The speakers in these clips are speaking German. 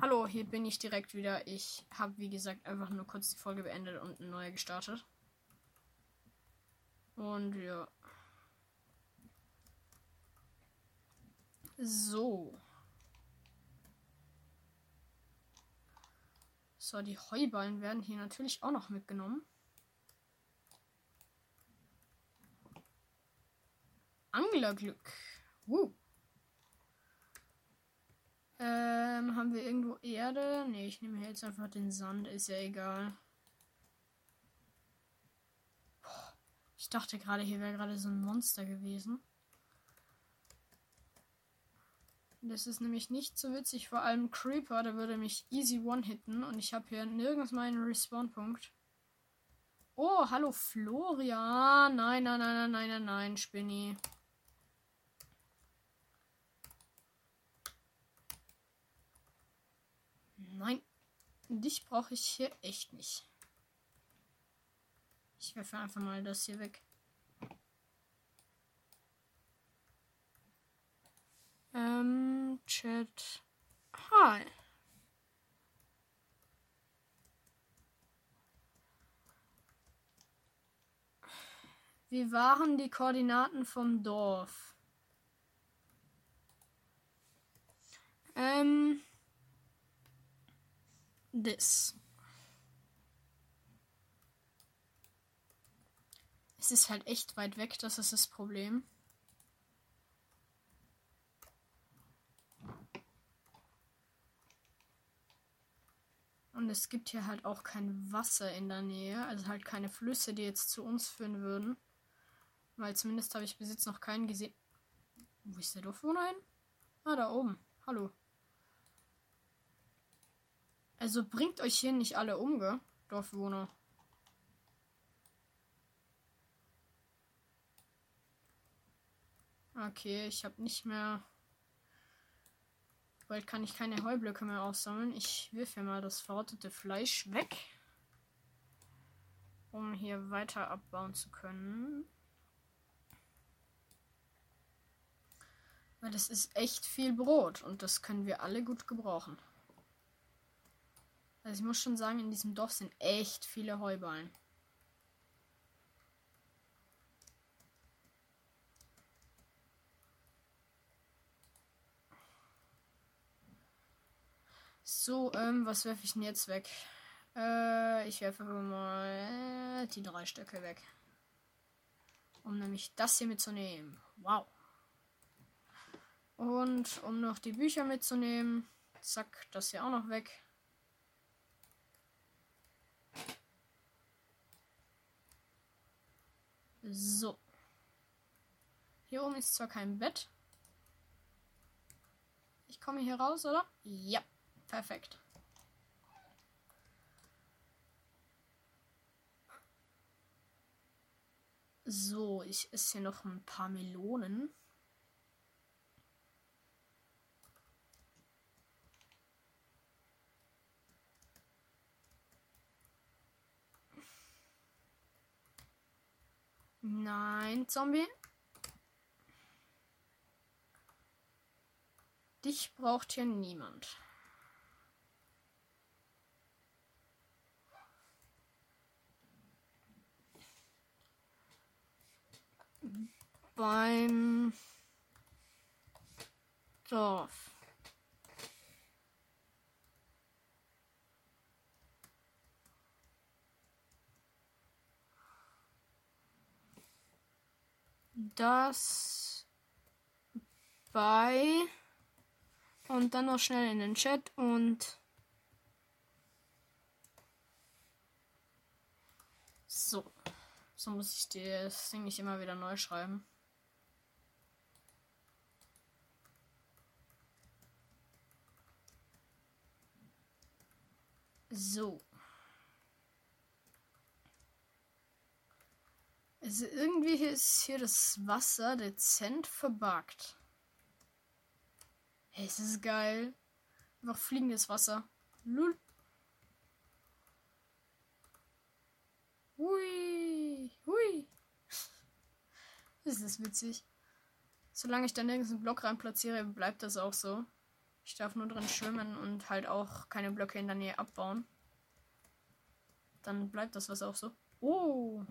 Hallo, hier bin ich direkt wieder. Ich habe, wie gesagt, einfach nur kurz die Folge beendet und eine neue gestartet. Und ja. So. So, die Heuballen werden hier natürlich auch noch mitgenommen. Anglerglück. Uh. Ähm, haben wir irgendwo Erde? Ne, ich nehme jetzt einfach den Sand, ist ja egal. Boah, ich dachte gerade, hier wäre gerade so ein Monster gewesen. Das ist nämlich nicht so witzig, vor allem Creeper, der würde mich easy one-hitten und ich habe hier nirgends meinen Respawn-Punkt. Oh, hallo Florian. Nein, nein, nein, nein, nein, nein, nein, Spinny. Nein, dich brauche ich hier echt nicht. Ich werfe einfach mal das hier weg. Ähm, Chat. Hi. Wie waren die Koordinaten vom Dorf? Ähm this. Es ist halt echt weit weg, das ist das Problem. Und es gibt hier halt auch kein Wasser in der Nähe, also halt keine Flüsse, die jetzt zu uns führen würden. Weil zumindest habe ich bis jetzt noch keinen gesehen. Wo ist der Dorfwohner hin? Ah, da oben. Hallo. Also bringt euch hier nicht alle um, gell? Dorfbewohner. Okay, ich habe nicht mehr. Bald kann ich keine Heublöcke mehr aussammeln. Ich wirf ja mal das verrottete Fleisch weg. Um hier weiter abbauen zu können. Weil das ist echt viel Brot und das können wir alle gut gebrauchen. Also ich muss schon sagen, in diesem Dorf sind echt viele Heuballen. So, ähm, was werfe ich denn jetzt weg? Äh, ich werfe mal die drei Stöcke weg. Um nämlich das hier mitzunehmen. Wow. Und um noch die Bücher mitzunehmen. Zack, das hier auch noch weg. So. Hier oben ist zwar kein Bett. Ich komme hier raus, oder? Ja, perfekt. So, ich esse hier noch ein paar Melonen. Nein, Zombie. Dich braucht hier niemand. Beim Dorf. Das bei und dann noch schnell in den Chat und so. So muss ich das Ding nicht immer wieder neu schreiben. So. Also irgendwie ist hier das Wasser dezent verbuggt. Hey, es ist geil. Einfach fliegendes Wasser. Lul. Hui. Hui. Das ist witzig. Solange ich da nirgends einen Block rein platziere, bleibt das auch so. Ich darf nur drin schwimmen und halt auch keine Blöcke in der Nähe abbauen. Dann bleibt das was auch so. Oh!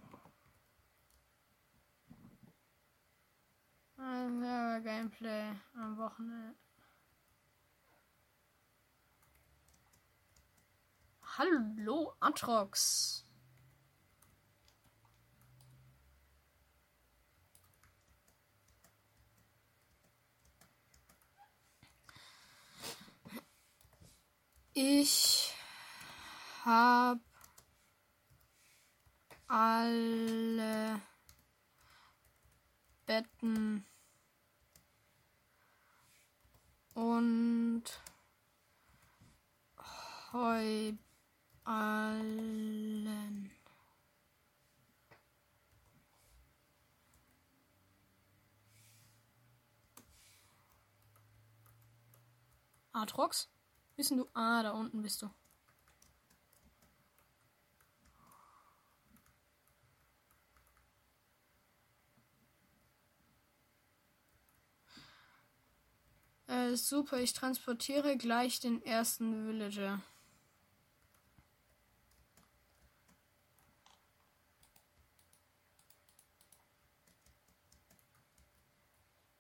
Also, Gameplay am Wochenende. Hallo, Atrox. Ich habe alle Betten und Heuballen. Atrox? Bist du? Ah, da unten bist du. Äh, super, ich transportiere gleich den ersten Villager.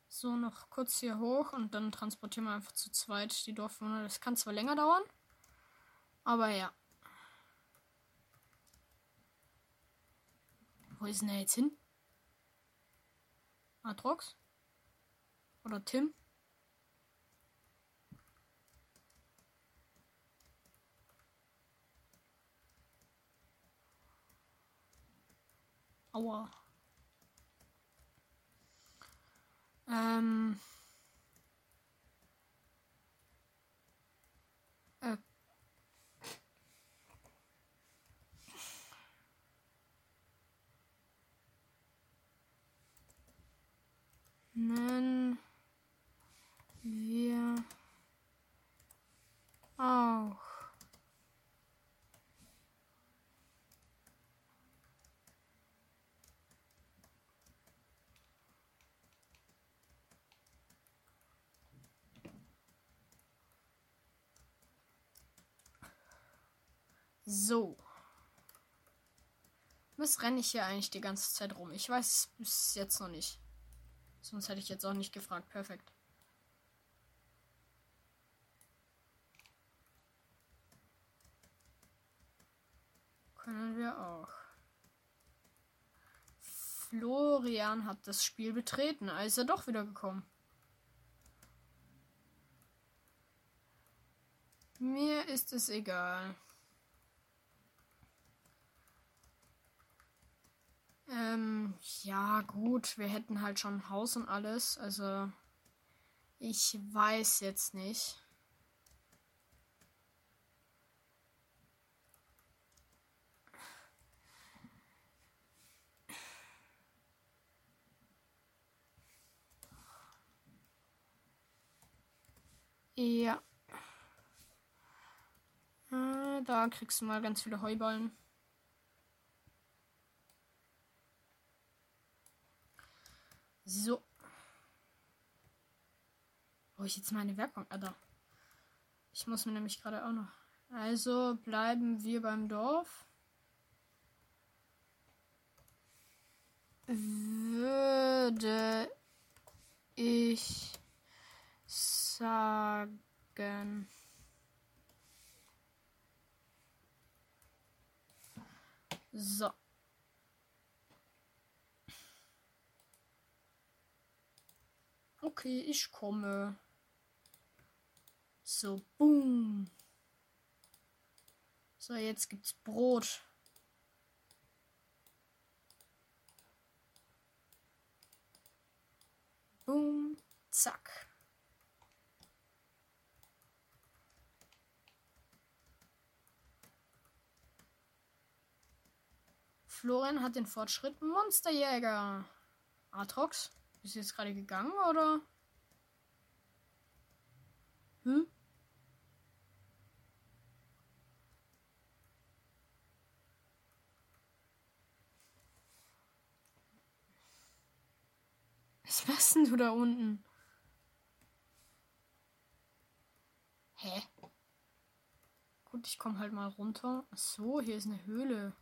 So, noch kurz hier hoch und dann transportieren wir einfach zu zweit die Dorfbewohner. Das kann zwar länger dauern, aber ja. Wo ist denn er jetzt hin? Atrox? Oder Tim? Aua. Ähm. Äh. Nennen wir auch. So. Was renne ich hier eigentlich die ganze Zeit rum? Ich weiß es bis jetzt noch nicht. Sonst hätte ich jetzt auch nicht gefragt. Perfekt. Können wir auch. Florian hat das Spiel betreten. Also ist er doch wieder gekommen. Mir ist es egal. Ähm, ja, gut, wir hätten halt schon Haus und alles. Also, ich weiß jetzt nicht. Ja. Äh, da kriegst du mal ganz viele Heuballen. So. Wo ich jetzt meine Werkbank? Ah. Ich muss mir nämlich gerade auch noch. Also bleiben wir beim Dorf. Würde ich sagen. So. Okay, ich komme. So, boom. So, jetzt gibt's Brot. Boom, zack. Florian hat den Fortschritt Monsterjäger. Atrox? Bist du jetzt gerade gegangen oder? Hm? Was machst denn du da unten? Hä? Gut, ich komme halt mal runter. Ach so, hier ist eine Höhle.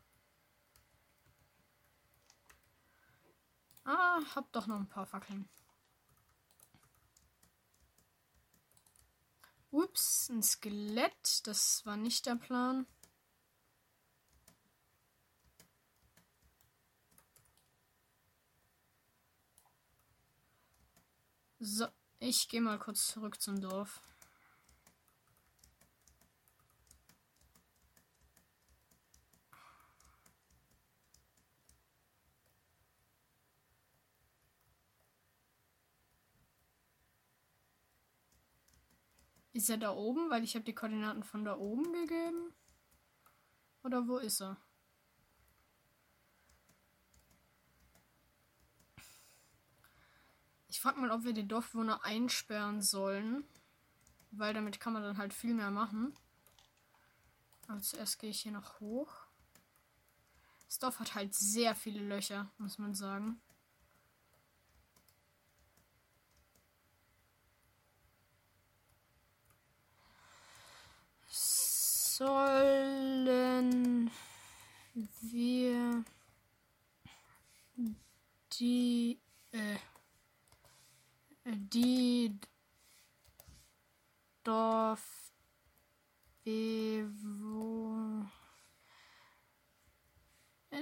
Ah, hab doch noch ein paar Fackeln. Ups, ein Skelett. Das war nicht der Plan. So, ich gehe mal kurz zurück zum Dorf. Ist er da oben? Weil ich habe die Koordinaten von da oben gegeben. Oder wo ist er? Ich frage mal, ob wir die Dorfwohner einsperren sollen. Weil damit kann man dann halt viel mehr machen. Aber zuerst gehe ich hier noch hoch. Das Dorf hat halt sehr viele Löcher, muss man sagen. Sollen wir die äh, die Dorfbewohner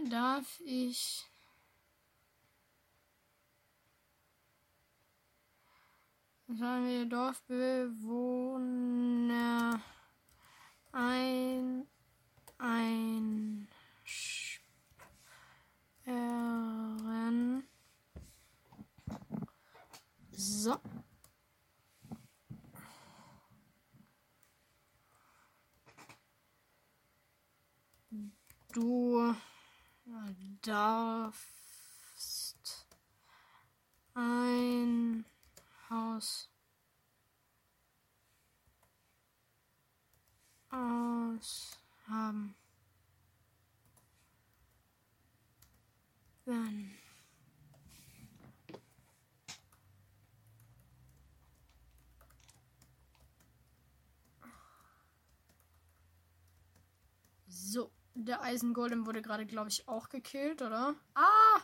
darf ich sollen wir Dorfbewohner ein ein Sperren. So. Du darfst ein Haus aus haben. Dann. So, der Eisengolem wurde gerade, glaube ich, auch gekillt, oder? Ah!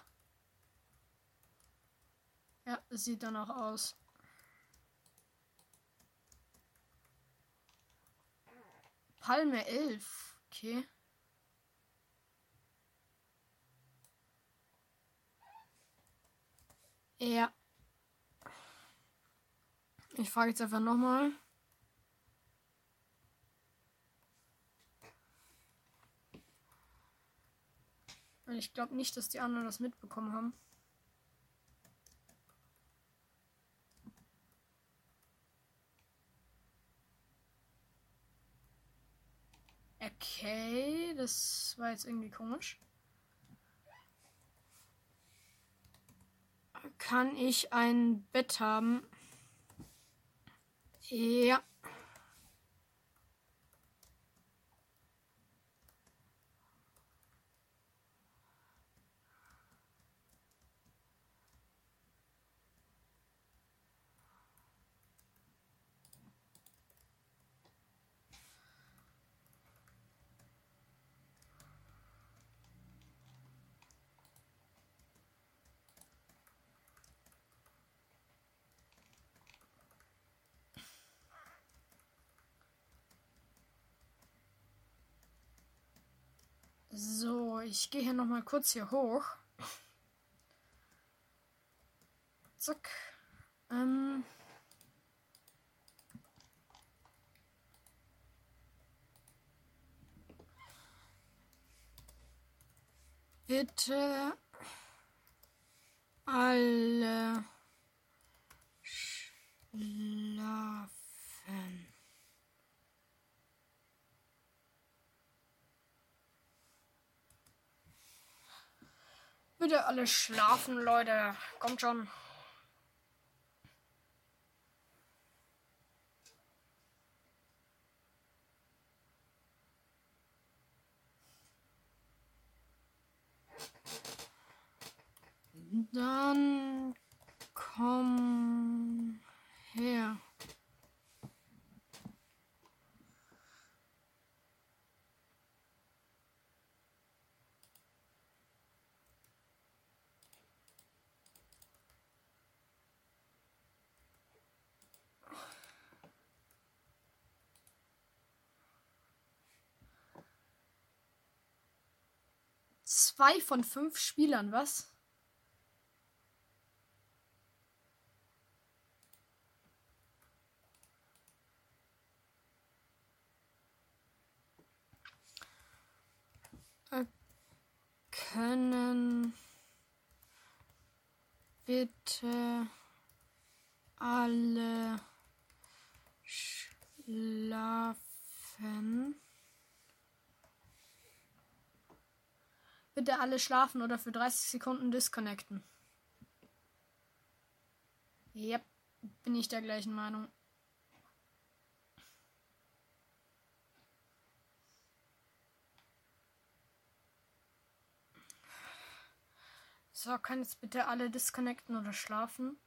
Ja, sieht danach aus. Palme 11. Okay. Ja. Ich frage jetzt einfach nochmal. Ich glaube nicht, dass die anderen das mitbekommen haben. Okay, das war jetzt irgendwie komisch. Kann ich ein Bett haben? Ja. So, ich gehe hier noch mal kurz hier hoch. Zack. Ähm. Bitte alle schlafen. Bitte alle schlafen, Leute. Kommt schon. Dann komm her. Zwei von fünf Spielern, was? Äh, können bitte alle schlafen? Bitte alle schlafen oder für 30 Sekunden disconnecten. Yep, bin ich der gleichen Meinung. So, kann jetzt bitte alle disconnecten oder schlafen?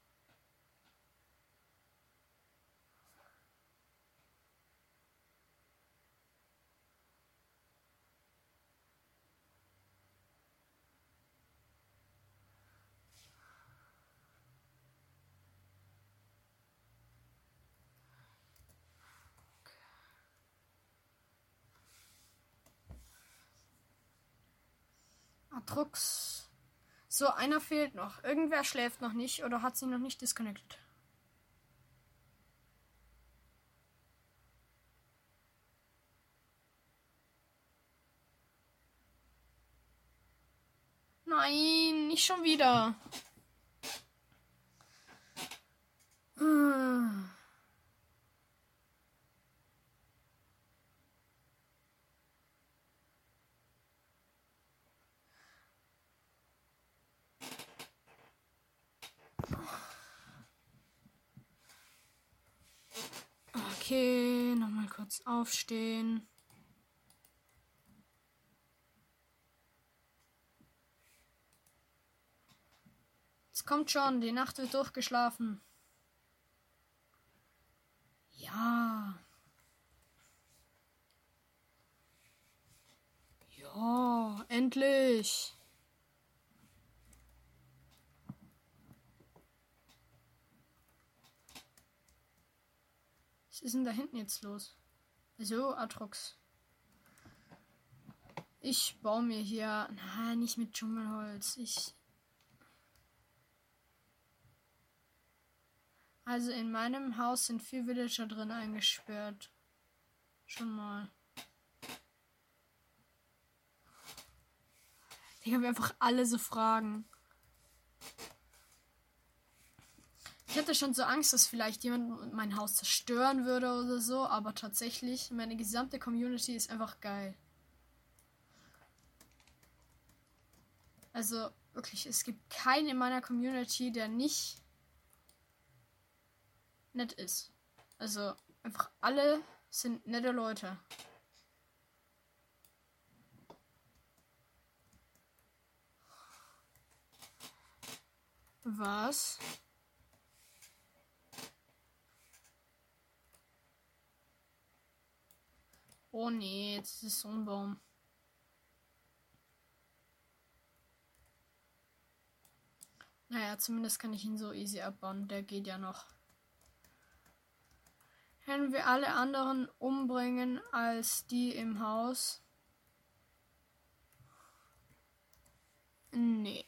Drucks. So, einer fehlt noch. Irgendwer schläft noch nicht oder hat sie noch nicht disconnected. Nein, nicht schon wieder. Hm. Okay, nochmal kurz aufstehen. Es kommt schon, die Nacht wird durchgeschlafen. Ja. Ja, endlich. Ist denn da hinten jetzt los? So, Atrox. Ich baue mir hier. Nein, nicht mit Dschungelholz. Ich. Also in meinem Haus sind vier Villager drin eingesperrt. Schon mal. Ich habe einfach alle so Fragen. Ich hatte schon so Angst, dass vielleicht jemand mein Haus zerstören würde oder so, aber tatsächlich, meine gesamte Community ist einfach geil. Also wirklich, es gibt keinen in meiner Community, der nicht nett ist. Also einfach alle sind nette Leute. Was? Oh nee, jetzt ist so ein Baum. Naja, zumindest kann ich ihn so easy abbauen. Der geht ja noch. Können wir alle anderen umbringen als die im Haus? Nee.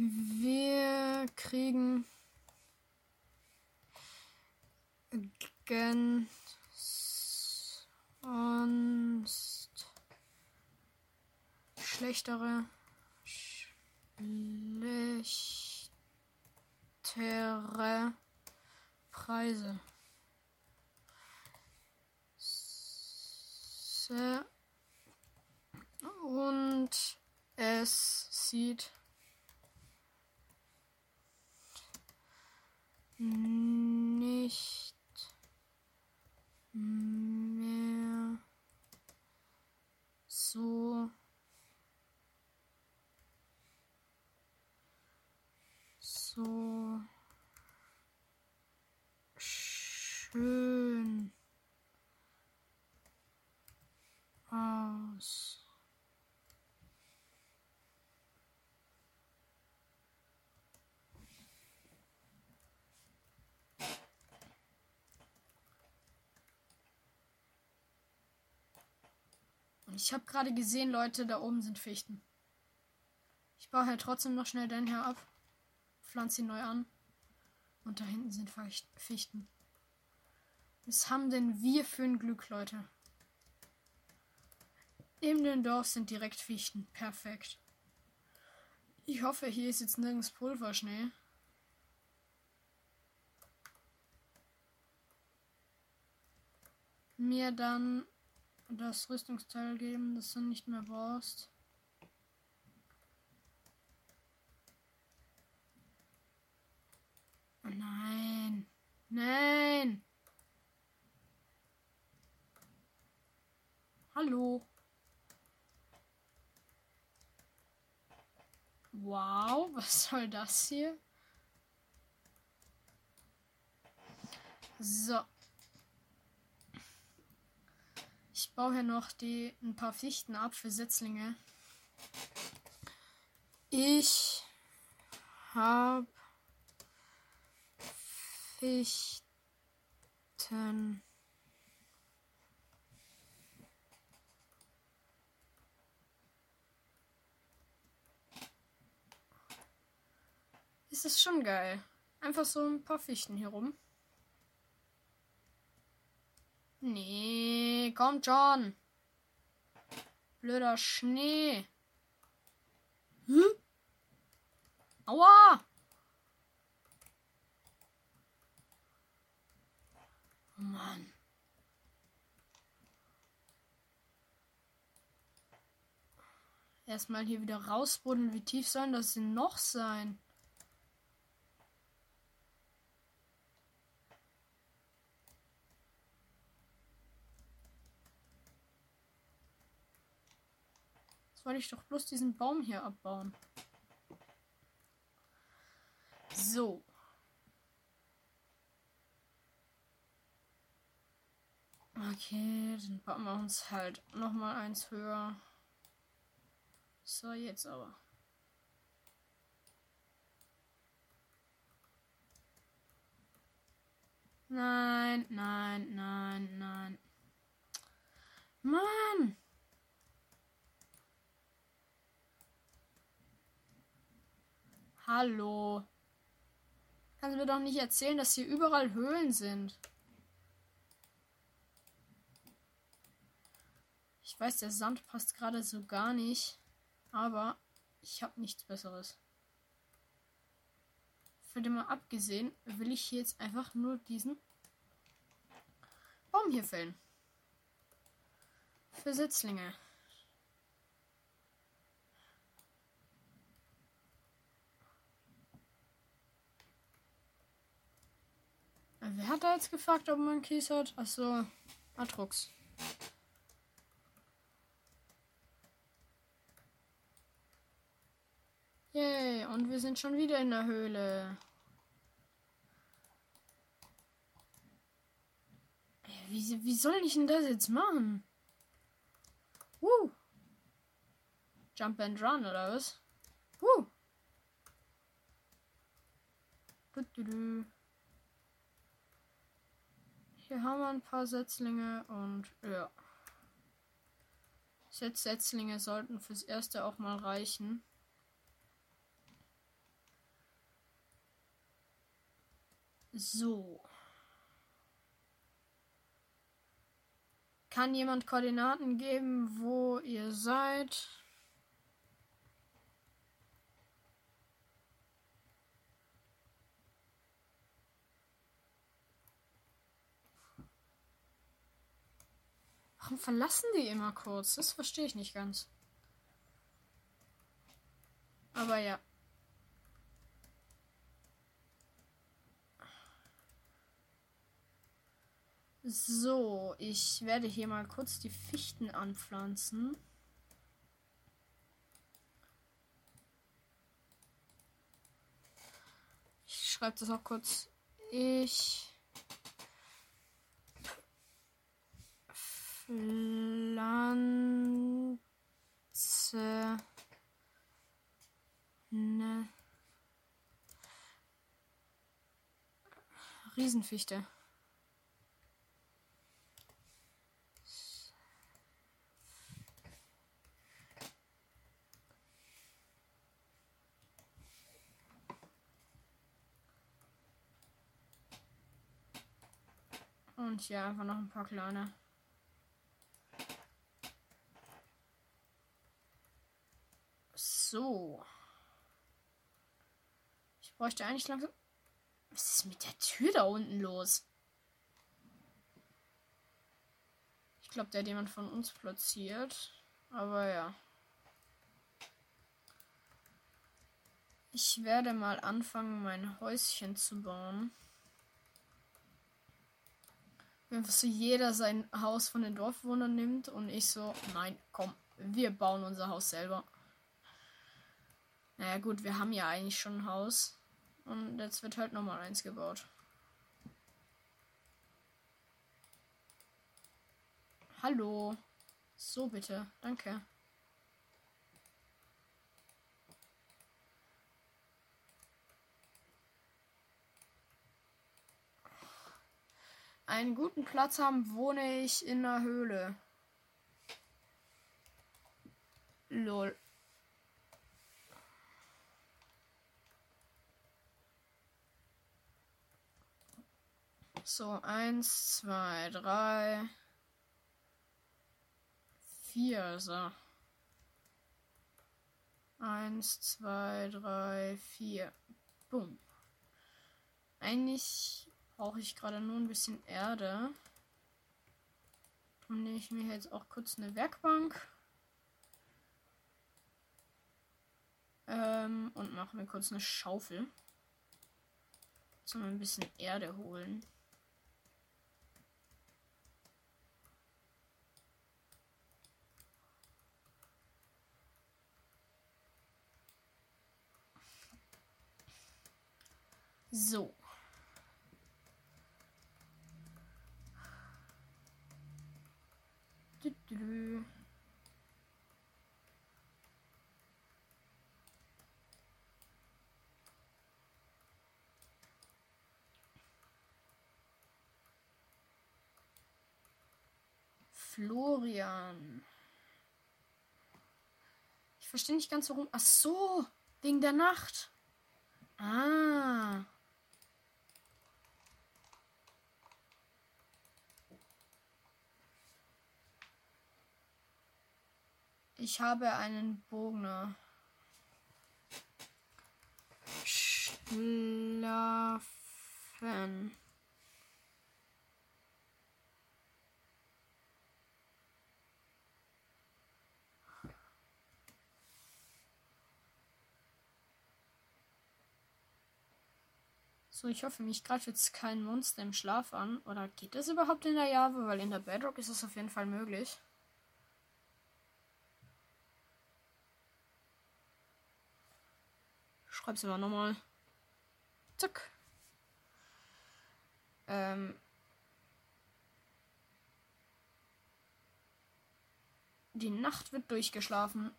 Wir kriegen sonst schlechtere schlechtere Preise. Und es sieht nicht mehr so so schön aus. Ich habe gerade gesehen, Leute, da oben sind Fichten. Ich baue halt trotzdem noch schnell den hier ab. Pflanze ihn neu an. Und da hinten sind Fichten. Was haben denn wir für ein Glück, Leute? Neben dem Dorf sind direkt Fichten. Perfekt. Ich hoffe, hier ist jetzt nirgends Pulverschnee. Mir dann das Rüstungsteil geben, das du nicht mehr brauchst. Oh nein. Nein. Hallo. Wow, was soll das hier? So. Ich baue hier noch die ein paar Fichten ab für Setzlinge. Ich habe Fichten. Ist es schon geil. Einfach so ein paar Fichten hier rum. Nee, kommt schon. Blöder Schnee. Hm? Aua! Oh Mann. Erstmal hier wieder rausbuddeln. Wie tief sollen das denn noch sein? Wollte ich doch bloß diesen Baum hier abbauen. So. Okay, dann bauen wir uns halt noch mal eins höher. So, jetzt aber. Nein, nein, nein, nein. Mann! Hallo. Kannst du mir doch nicht erzählen, dass hier überall Höhlen sind. Ich weiß, der Sand passt gerade so gar nicht. Aber ich habe nichts Besseres. Von dem mal abgesehen, will ich hier jetzt einfach nur diesen Baum hier fällen. Für Sitzlinge. Wer hat da jetzt gefragt, ob man Kies hat? Achso, Atrux. Yay, und wir sind schon wieder in der Höhle. Wie, wie soll ich denn das jetzt machen? Uh. Jump and run, oder was? Uh. Du, du, du. Hier haben wir ein paar Setzlinge und ja. Sechs Setzlinge sollten fürs erste auch mal reichen. So. Kann jemand Koordinaten geben, wo ihr seid? Warum verlassen die immer kurz? Das verstehe ich nicht ganz. Aber ja. So, ich werde hier mal kurz die Fichten anpflanzen. Ich schreibe das auch kurz. Ich Pflanze eine Riesenfichte. Und hier einfach noch ein paar kleine. So. Ich bräuchte eigentlich langsam. Was ist mit der Tür da unten los? Ich glaube, der hat jemand von uns platziert. Aber ja. Ich werde mal anfangen, mein Häuschen zu bauen. Wenn so jeder sein Haus von den Dorfwohnern nimmt und ich so, nein, komm, wir bauen unser Haus selber. Naja gut, wir haben ja eigentlich schon ein Haus. Und jetzt wird halt nochmal eins gebaut. Hallo. So bitte. Danke. Einen guten Platz haben, wohne ich in der Höhle. Lol. So, eins, zwei, drei, vier, so. Eins, zwei, drei, vier. Boom. Eigentlich brauche ich gerade nur ein bisschen Erde. Dann nehme ich mir jetzt auch kurz eine Werkbank. Ähm, und mache mir kurz eine Schaufel. Zum ein bisschen Erde holen. So. Florian. Ich verstehe nicht ganz warum. Ach so, wegen der Nacht. Ah. Ich habe einen Bogner. Schlafen. So, ich hoffe, mich greift jetzt kein Monster im Schlaf an. Oder geht das überhaupt in der Java? Weil in der Bedrock ist es auf jeden Fall möglich. Schreib's immer nochmal. Zack. Ähm. Die Nacht wird durchgeschlafen.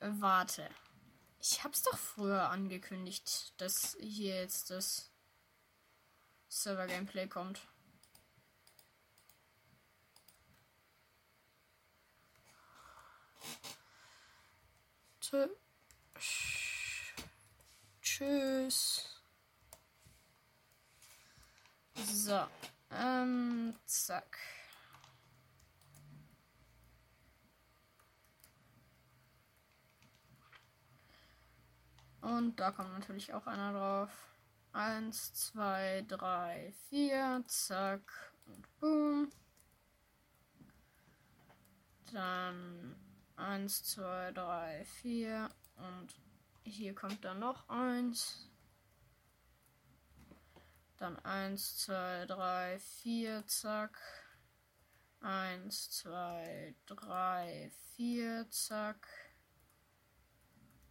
Warte. Ich hab's doch früher angekündigt, dass hier jetzt das Server-Gameplay kommt. Tschüss. So. Ähm, zack. Und da kommt natürlich auch einer drauf. Eins, zwei, drei, vier, zack und boom. Dann eins, zwei, drei, vier und hier kommt dann noch eins. Dann eins, zwei, drei, vier, zack. Eins, zwei, drei, vier, zack.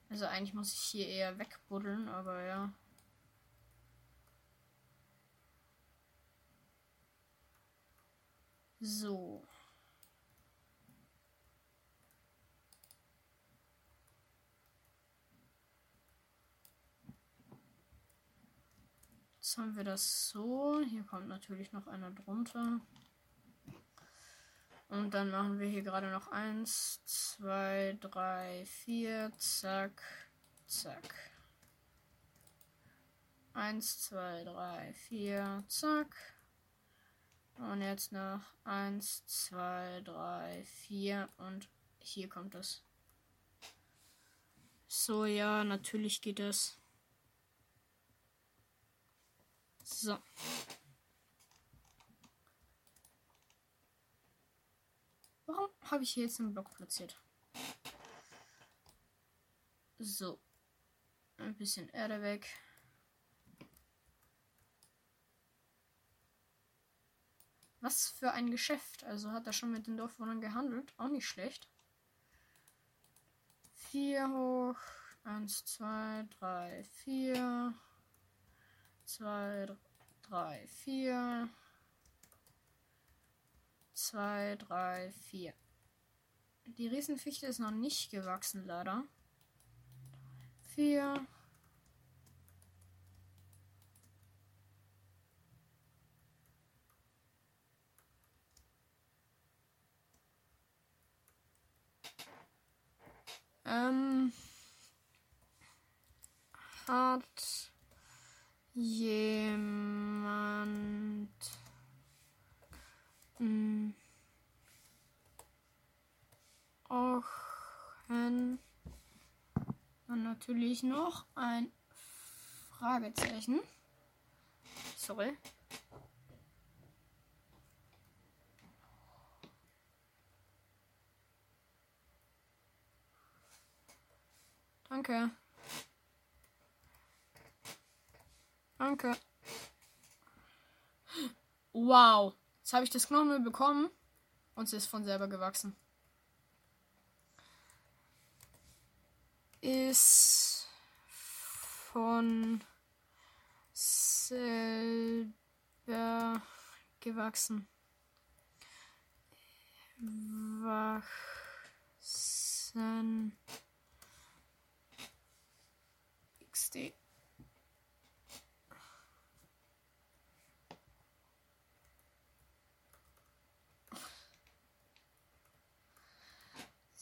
Also eigentlich muss ich hier eher wegbuddeln, aber ja. So. Jetzt haben wir das so. Hier kommt natürlich noch einer drunter. Und dann machen wir hier gerade noch eins, zwei, drei, vier, zack, zack. 1, 2, 3, 4, zack. Und jetzt noch 1, 2, 3, 4 und hier kommt es. So, ja, natürlich geht es. So. Warum habe ich hier jetzt einen Block platziert? So. Ein bisschen Erde weg. Was für ein Geschäft. Also hat er schon mit den Dorfwohnern gehandelt. Auch nicht schlecht. 4 hoch. 1, 2, 3, 4. 2, 3, 4. 2, 3, 4. Die Riesenfichte ist noch nicht gewachsen, leider. 4. Ähm, hat jemand mh, auch ein, dann natürlich noch ein Fragezeichen. Sorry. Danke. Danke. Wow. Jetzt habe ich das Knochenöl bekommen und es ist von selber gewachsen. Ist von selber gewachsen. Wachsen.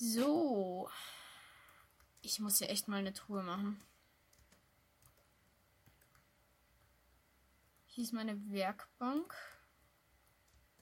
So. Ich muss hier echt mal eine Truhe machen. Hier ist meine Werkbank.